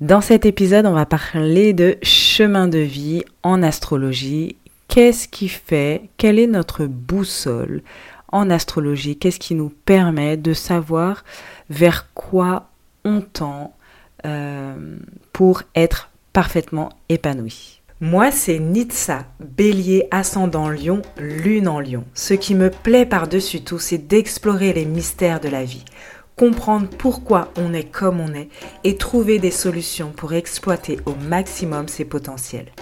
Dans cet épisode, on va parler de chemin de vie en astrologie. Qu'est-ce qui fait Quelle est notre boussole en astrologie? Qu'est-ce qui nous permet de savoir vers quoi on tend euh, pour être parfaitement épanoui? Moi, c'est Nitsa, bélier ascendant lion, lune en lion. Ce qui me plaît par-dessus tout, c'est d'explorer les mystères de la vie comprendre pourquoi on est comme on est et trouver des solutions pour exploiter au maximum ses potentiels.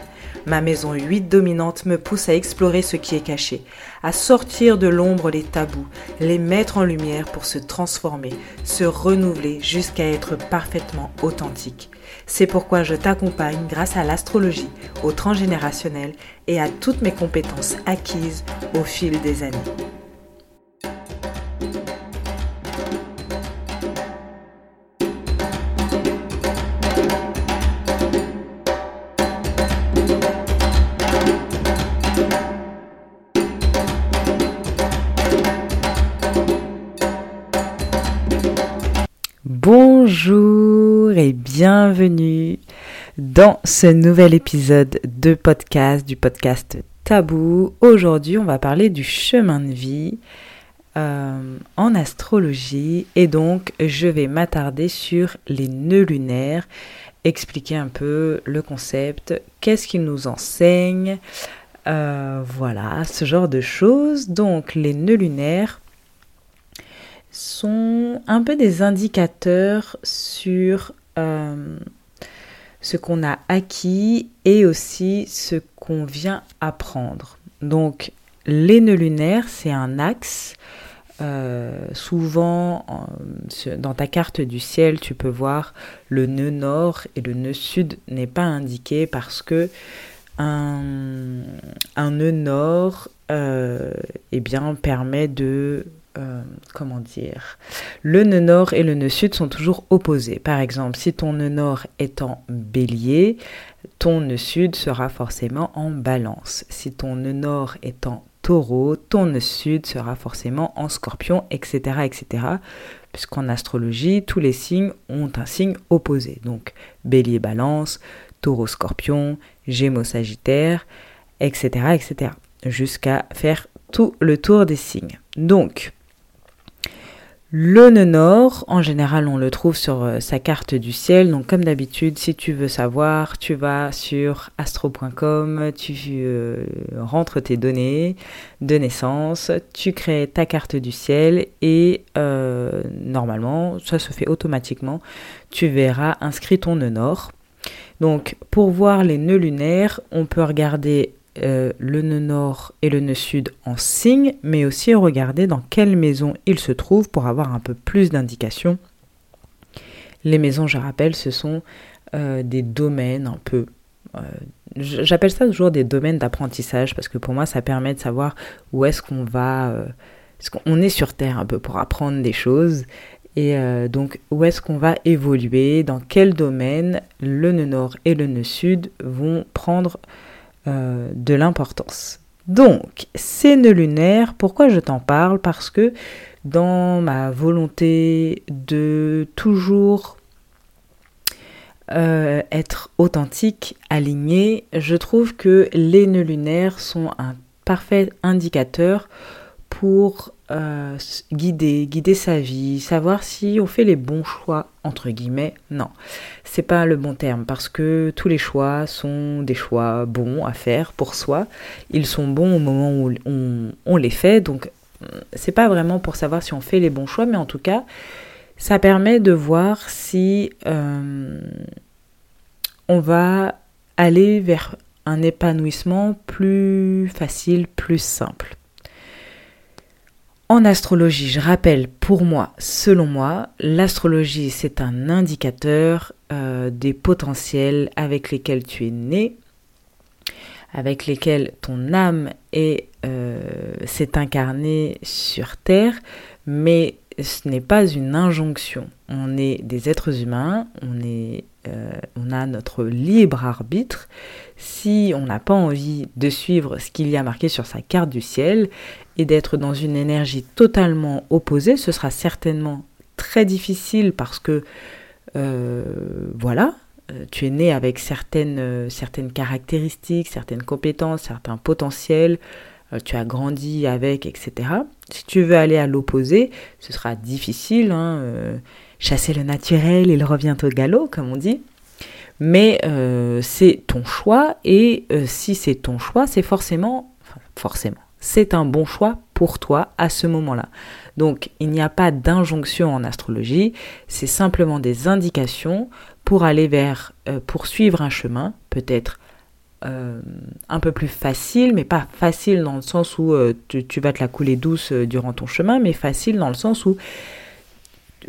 Ma maison 8 dominante me pousse à explorer ce qui est caché, à sortir de l'ombre les tabous, les mettre en lumière pour se transformer, se renouveler jusqu'à être parfaitement authentique. C'est pourquoi je t'accompagne grâce à l'astrologie, au transgénérationnel et à toutes mes compétences acquises au fil des années. Bonjour et bienvenue dans ce nouvel épisode de podcast, du podcast Tabou. Aujourd'hui, on va parler du chemin de vie euh, en astrologie et donc je vais m'attarder sur les nœuds lunaires, expliquer un peu le concept, qu'est-ce qu'ils nous enseignent, euh, voilà, ce genre de choses. Donc les nœuds lunaires, sont un peu des indicateurs sur euh, ce qu'on a acquis et aussi ce qu'on vient apprendre. Donc les nœuds lunaires, c'est un axe. Euh, souvent, dans ta carte du ciel, tu peux voir le nœud nord et le nœud sud n'est pas indiqué parce que un, nœud nord euh, eh bien, permet de euh, comment dire, le nœud nord et le nœud sud sont toujours opposés. Par exemple, si ton nœud nord est en bélier, ton nœud sud sera forcément en balance. Si ton nœud nord est en taureau, ton nœud sud sera forcément en scorpion, etc. etc. Puisqu'en astrologie, tous les signes ont un signe opposé. Donc bélier balance, taureau scorpion, gémeaux sagittaire, etc. etc. Jusqu'à faire tout le tour des signes. Donc, le nœud nord, en général, on le trouve sur euh, sa carte du ciel. Donc, comme d'habitude, si tu veux savoir, tu vas sur astro.com, tu euh, rentres tes données de naissance, tu crées ta carte du ciel et euh, normalement, ça se fait automatiquement. Tu verras inscrit ton nœud nord. Donc, pour voir les nœuds lunaires, on peut regarder euh, le nœud nord et le nœud sud en signe, mais aussi regarder dans quelle maison ils se trouvent pour avoir un peu plus d'indications. Les maisons, je rappelle, ce sont euh, des domaines un peu... Euh, j'appelle ça toujours des domaines d'apprentissage parce que pour moi, ça permet de savoir où est-ce qu'on va... qu'on est sur Terre un peu pour apprendre des choses et donc, où est-ce qu'on va évoluer Dans quel domaine le nœud nord et le nœud sud vont prendre euh, de l'importance. Donc, ces nœuds lunaires, pourquoi je t'en parle? Parce que dans ma volonté de toujours euh, être authentique, aligné, je trouve que les nœuds lunaires sont un parfait indicateur pour euh, guider, guider sa vie, savoir si on fait les bons choix, entre guillemets. Non, c'est pas le bon terme parce que tous les choix sont des choix bons à faire pour soi. Ils sont bons au moment où on, les fait, donc c'est pas vraiment pour savoir si on fait les bons choix, mais en tout cas, ça permet de voir si euh, on va aller vers un épanouissement plus facile, plus simple. En astrologie, je rappelle pour moi, selon moi, l'astrologie c'est un indicateur euh, des potentiels avec lesquels tu es né, avec lesquels ton âme est, euh, s'est incarnée sur Terre, mais ce n'est pas une injonction. On est des êtres humains, euh, on a notre libre arbitre. Si on n'a pas envie de suivre ce qu'il y a marqué sur sa carte du ciel, et d'être dans une énergie totalement opposée, ce sera certainement très difficile parce que, euh, voilà, tu es né avec certaines, certaines caractéristiques, certaines compétences, certains potentiels, tu as grandi avec, etc. Si tu veux aller à l'opposé, ce sera difficile. Hein, chasser le naturel, il revient au galop, comme on dit. Mais c'est ton choix et si c'est ton choix, c'est forcément, forcément, c'est un bon choix pour toi à ce moment-là. Donc il n'y a pas d'injonction en astrologie, c'est simplement des indications pour aller vers, euh, poursuivre un chemin, peut-être euh, un peu plus facile, mais pas facile dans le sens où euh, tu, vas te la couler douce durant ton chemin, mais facile dans le sens où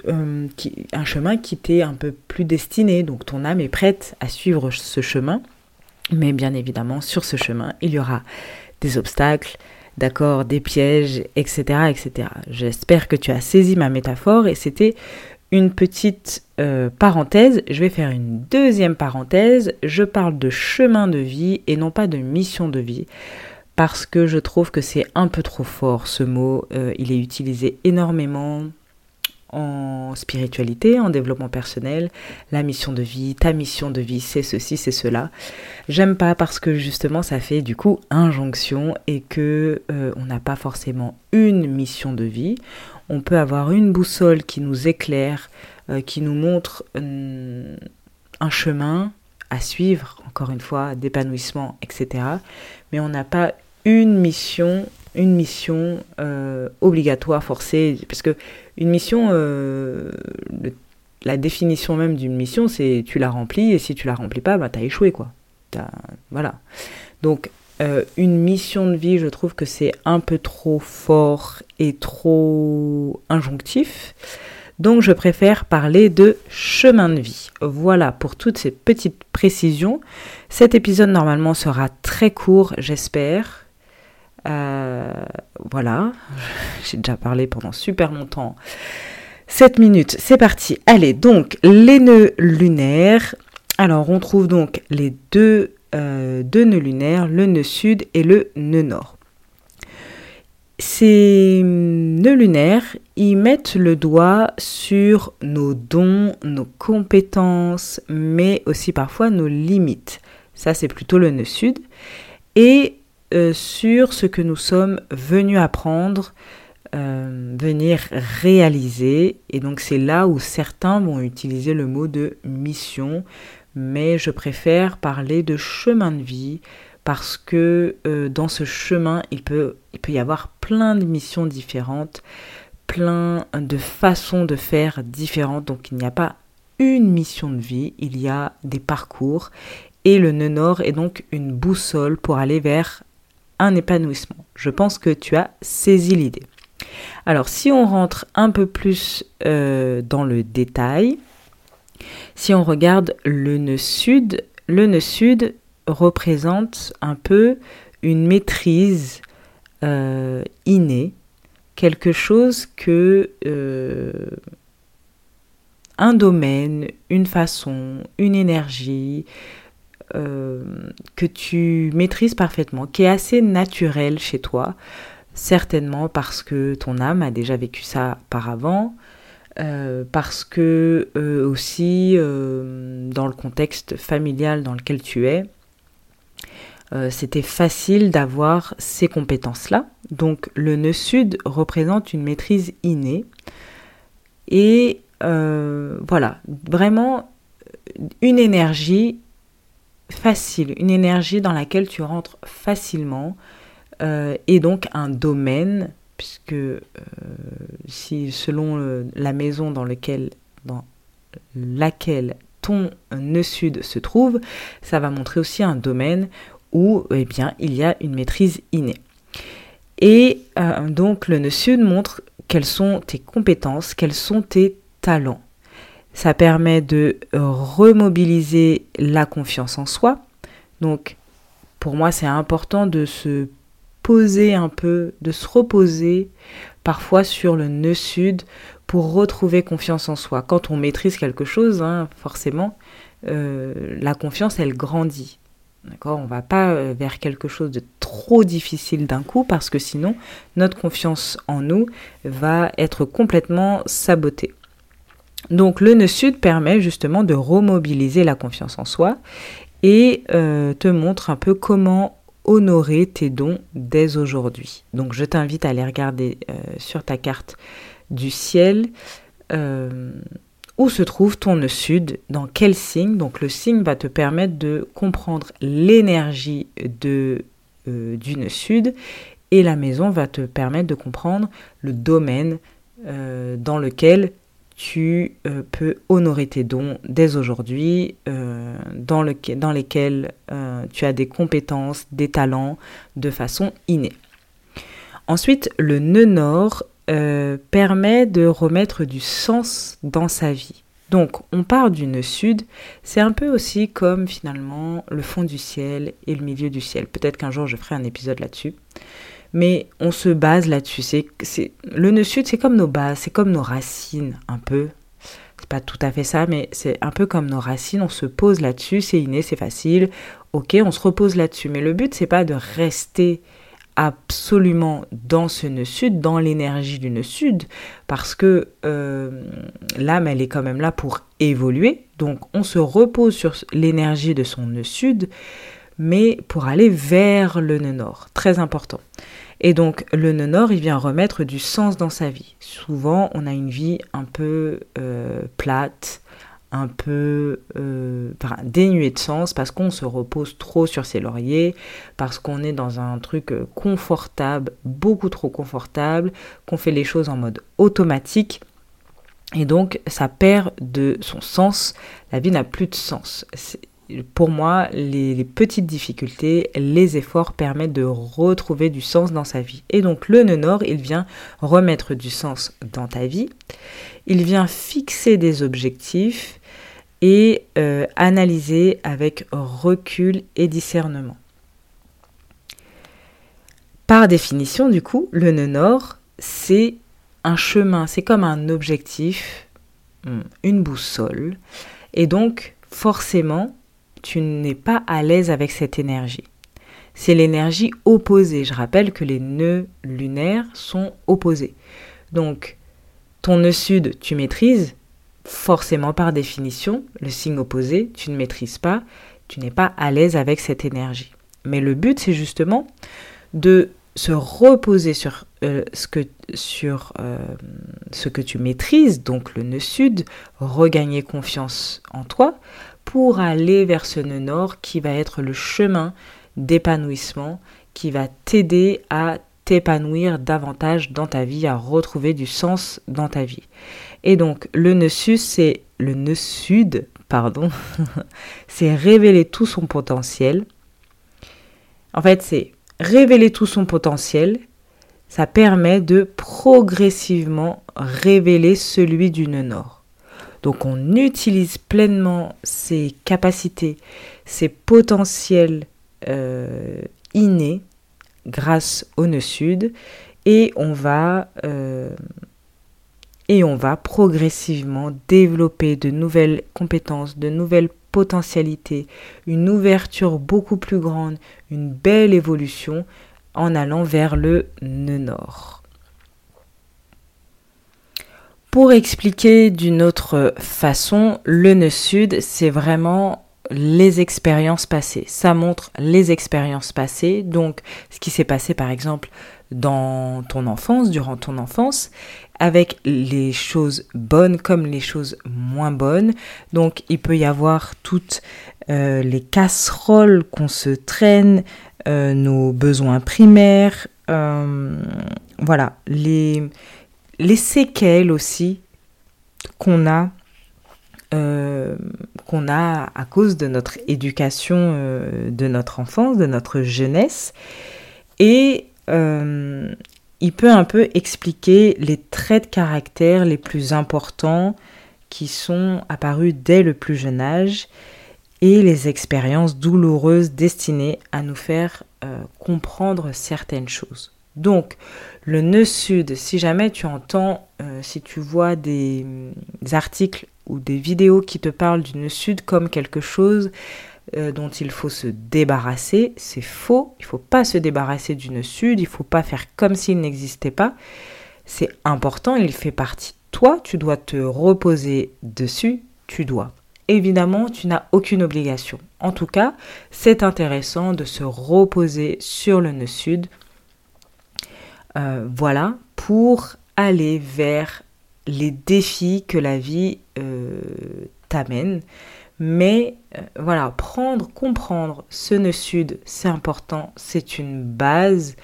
un chemin qui t'est un peu plus destiné, donc ton âme est prête à suivre ce chemin, mais bien évidemment sur ce chemin il y aura des obstacles, d'accord, des pièges, etc., etc. J'espère que tu as saisi ma métaphore et c'était une petite euh, parenthèse. Je vais faire une deuxième parenthèse. Je parle de chemin de vie et non pas de mission de vie parce que je trouve que c'est un peu trop fort ce mot. Euh, il est utilisé énormément en spiritualité, en développement personnel, la mission de vie, ta mission de vie, c'est ceci, c'est cela. J'aime pas parce que justement ça fait du coup injonction et que euh, on n'a pas forcément une mission de vie. On peut avoir une boussole qui nous éclaire, euh, qui nous montre euh, un chemin à suivre, encore une fois, d'épanouissement, etc. Mais on n'a pas une mission une mission euh, obligatoire, forcée, parce que une mission, la définition même d'une mission, c'est tu la remplis, et si tu la remplis pas, bah, tu as échoué, quoi. voilà. Donc, euh, une mission de vie, je trouve que c'est un peu trop fort et trop injonctif. Donc je préfère parler de chemin de vie. Voilà pour toutes ces petites précisions. Cet épisode normalement sera très court, j'espère. Euh, voilà, j'ai déjà parlé pendant super longtemps. 7 minutes, c'est parti. Allez, donc les nœuds lunaires. Alors, on trouve donc les deux, euh, deux nœuds lunaires, le nœud sud et le nœud nord. Ces nœuds lunaires, ils mettent le doigt sur nos dons, nos compétences, mais aussi parfois nos limites. Ça, c'est plutôt le nœud sud. Et euh, sur ce que nous sommes venus apprendre, euh, venir réaliser. Et donc c'est là où certains vont utiliser le mot de mission, mais je préfère parler de chemin de vie parce que euh, dans ce chemin, il peut, y avoir plein de missions différentes, plein de façons de faire différentes. Donc il n'y a pas une mission de vie, il y a des parcours et le nœud nord est donc une boussole pour aller vers un épanouissement. Je pense que tu as saisi l'idée. Alors si on rentre un peu plus euh, dans le détail, si on regarde le nœud sud, le nœud sud représente un peu une maîtrise euh, innée, quelque chose que euh, un domaine, une façon, une énergie, euh, que tu maîtrises parfaitement, qui est assez naturel chez toi, certainement parce que ton âme a déjà vécu ça par avant, euh, parce que euh, aussi dans le contexte familial dans lequel tu es, c'était facile d'avoir ces compétences-là. Donc le nœud sud représente une maîtrise innée. Et voilà, vraiment une énergie facile, une énergie dans laquelle tu rentres facilement euh, et donc un domaine, puisque euh, si selon la maison dans, lequel, dans laquelle ton nœud sud se trouve, ça va montrer aussi un domaine où eh bien, il y a une maîtrise innée. Et euh, donc le nœud sud montre quelles sont tes compétences, quels sont tes talents. Ça permet de remobiliser la confiance en soi. Donc, pour moi, c'est important de se poser un peu, de se reposer parfois sur le nœud sud pour retrouver confiance en soi. Quand on maîtrise quelque chose, hein, forcément, euh, la confiance, elle grandit. D'accord? On va pas euh, vers quelque chose de trop difficile d'un coup parce que sinon, notre confiance en nous va être complètement sabotée. Donc le nœud sud permet justement de remobiliser la confiance en soi et euh, te montre un peu comment honorer tes dons dès aujourd'hui. Donc je t'invite à aller regarder euh, sur ta carte du ciel euh, où se trouve ton nœud sud, dans quel signe. Donc le signe va te permettre de comprendre l'énergie de, du nœud sud et la maison va te permettre de comprendre le domaine dans lequel tu euh, peux honorer tes dons dès aujourd'hui, euh, dans, lesquels euh, tu as des compétences, des talents de façon innée. Ensuite, le nœud nord permet de remettre du sens dans sa vie. Donc, on part du nœud sud, c'est un peu aussi comme finalement le fond du ciel et le milieu du ciel. Peut-être qu'un jour je ferai un épisode là-dessus mais on se base là-dessus. C'est, le nœud sud, c'est comme nos bases, c'est comme nos racines, un peu. C'est pas tout à fait ça, mais c'est un peu comme nos racines. On se pose là-dessus, c'est inné, c'est facile. Ok, on se repose là-dessus. Mais le but, c'est pas de rester absolument dans ce nœud sud, dans l'énergie du nœud sud, parce que euh, l'âme, elle est quand même là pour évoluer. Donc, on se repose sur l'énergie de son nœud sud, mais pour aller vers le nœud nord. Très important. Et donc le nœud nord, il vient remettre du sens dans sa vie. Souvent, on a une vie un peu euh, plate, un peu euh, dénuée de sens parce qu'on se repose trop sur ses lauriers, parce qu'on est dans un truc euh, confortable, beaucoup trop confortable, qu'on fait les choses en mode automatique. Et donc, ça perd de son sens. La vie n'a plus de sens pour moi, les, petites difficultés, les efforts permettent de retrouver du sens dans sa vie. Et donc le nœud nord, il vient remettre du sens dans ta vie. Il vient fixer des objectifs et euh, analyser avec recul et discernement. Par définition, du coup, le nœud nord, c'est un chemin, c'est comme un objectif, hmm, une boussole. Et donc, forcément, tu n'es pas à l'aise avec cette énergie. C'est l'énergie opposée. Je rappelle que les nœuds lunaires sont opposés. Donc, ton nœud sud, tu maîtrises, forcément par définition, le signe opposé, tu ne maîtrises pas, tu n'es pas à l'aise avec cette énergie. Mais le but, c'est justement de se reposer sur, euh, ce, que, euh, ce que tu maîtrises, donc le nœud sud, regagner confiance en toi, pour aller vers ce nœud nord qui va être le chemin d'épanouissement, qui va t'aider à t'épanouir davantage dans ta vie, à retrouver du sens dans ta vie. Et donc le nœud sud, c'est le nœud sud, pardon, c'est révéler tout son potentiel. En fait, c'est révéler tout son potentiel. Ça permet de progressivement révéler celui du nœud nord. Donc on utilise pleinement ses capacités, ses potentiels euh, innés grâce au nœud sud et on va euh, et on va progressivement développer de nouvelles compétences, de nouvelles potentialités, une ouverture beaucoup plus grande, une belle évolution en allant vers le nœud nord. Pour expliquer d'une autre façon, le nœud sud, c'est vraiment les expériences passées. Ça montre les expériences passées, donc ce qui s'est passé par exemple dans ton enfance, durant ton enfance, avec les choses bonnes comme les choses moins bonnes. Donc il peut y avoir toutes euh, les casseroles qu'on se traîne, euh, nos besoins primaires, euh, voilà, les les séquelles aussi qu'on a, euh, qu'on a à cause de notre éducation, euh, de notre enfance, de notre jeunesse. Et euh, il peut un peu expliquer les traits de caractère les plus importants qui sont apparus dès le plus jeune âge et les expériences douloureuses destinées à nous faire comprendre certaines choses. Donc, le nœud sud, si jamais tu entends, euh, si tu vois des, articles ou des vidéos qui te parlent du nœud sud comme quelque chose euh, dont il faut se débarrasser, c'est faux. Il ne faut pas se débarrasser du nœud sud, il ne faut pas faire comme s'il n'existait pas. C'est important, il fait partie toi, tu dois te reposer dessus, tu dois. Évidemment, tu n'as aucune obligation. En tout cas, c'est intéressant de se reposer sur le nœud sud. Euh, voilà, pour aller vers les défis que la vie euh, t'amène. Mais euh, voilà, prendre, comprendre ce nœud sud, c'est important, c'est une base,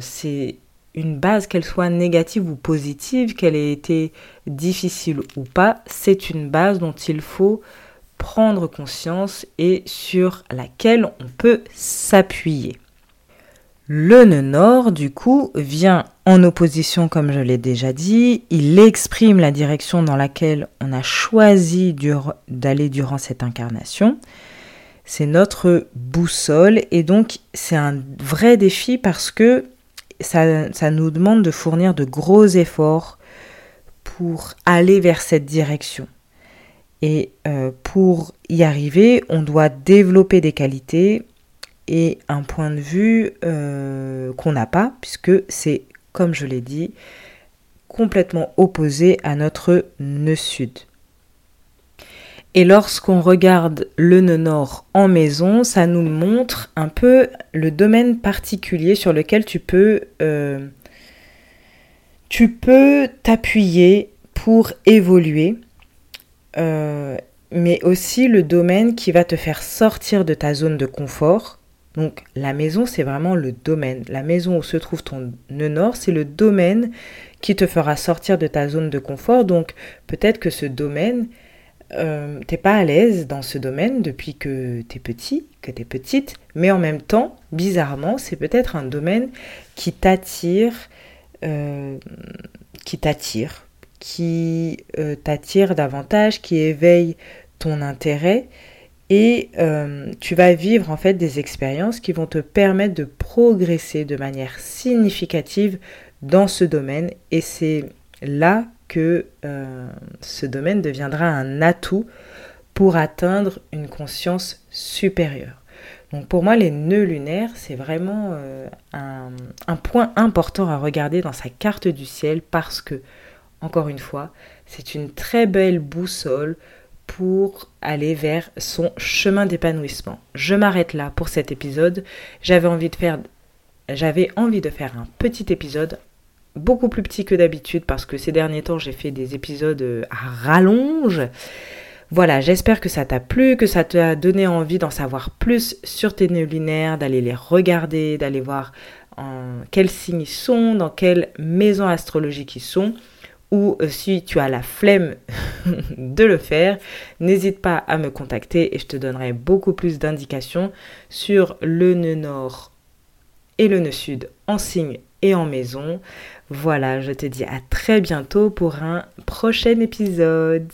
c'est une base, qu'elle soit négative ou positive, qu'elle ait été difficile ou pas, c'est une base dont il faut prendre conscience et sur laquelle on peut s'appuyer. Le nœud du coup, vient en opposition, comme je l'ai déjà dit. Il exprime la direction dans laquelle on a choisi d'aller durant cette incarnation. C'est notre boussole et donc c'est un vrai défi parce que ça, nous demande de fournir de gros efforts pour aller vers cette direction. Et euh, pour y arriver, on doit développer des qualités et un point de vue euh, qu'on n'a pas, puisque c'est, comme je l'ai dit, complètement opposé à notre nœud sud. Et lorsqu'on regarde le nœud nord en maison, ça nous montre un peu le domaine particulier sur lequel tu peux euh, tu peux t'appuyer pour évoluer, euh, mais aussi le domaine qui va te faire sortir de ta zone de confort. Donc la maison, c'est vraiment le domaine. La maison où se trouve ton nœud nord, c'est le domaine qui te fera sortir de ta zone de confort. Donc peut-être que ce domaine, euh, t'es pas à l'aise dans ce domaine depuis que t'es petit, que t'es petite, mais en même temps, bizarrement, c'est peut-être un domaine qui t'attire, euh, qui t'attire, qui euh, t'attire davantage, qui éveille ton intérêt et tu vas vivre en fait des expériences qui vont te permettre de progresser de manière significative dans ce domaine et c'est là que euh, ce domaine deviendra un atout pour atteindre une conscience supérieure. Donc pour moi, les nœuds lunaires, c'est vraiment euh, un, point important à regarder dans sa carte du ciel parce que, encore une fois, c'est une très belle boussole pour aller vers son chemin d'épanouissement. Je m'arrête là pour cet épisode. J'avais envie de faire un petit épisode beaucoup plus petit que d'habitude parce que ces derniers temps j'ai fait des épisodes euh, à rallonge. Voilà, j'espère que ça t'a plu, que ça t'a donné envie d'en savoir plus sur tes nœuds d'aller les regarder, d'aller voir en quels signes ils sont, dans quelle maison astrologique ils sont, ou euh, si tu as la flemme de le faire, n'hésite pas à me contacter et je te donnerai beaucoup plus d'indications sur le nœud nord et le nœud sud en signe et en maison. Voilà, je te dis à très bientôt pour un prochain épisode.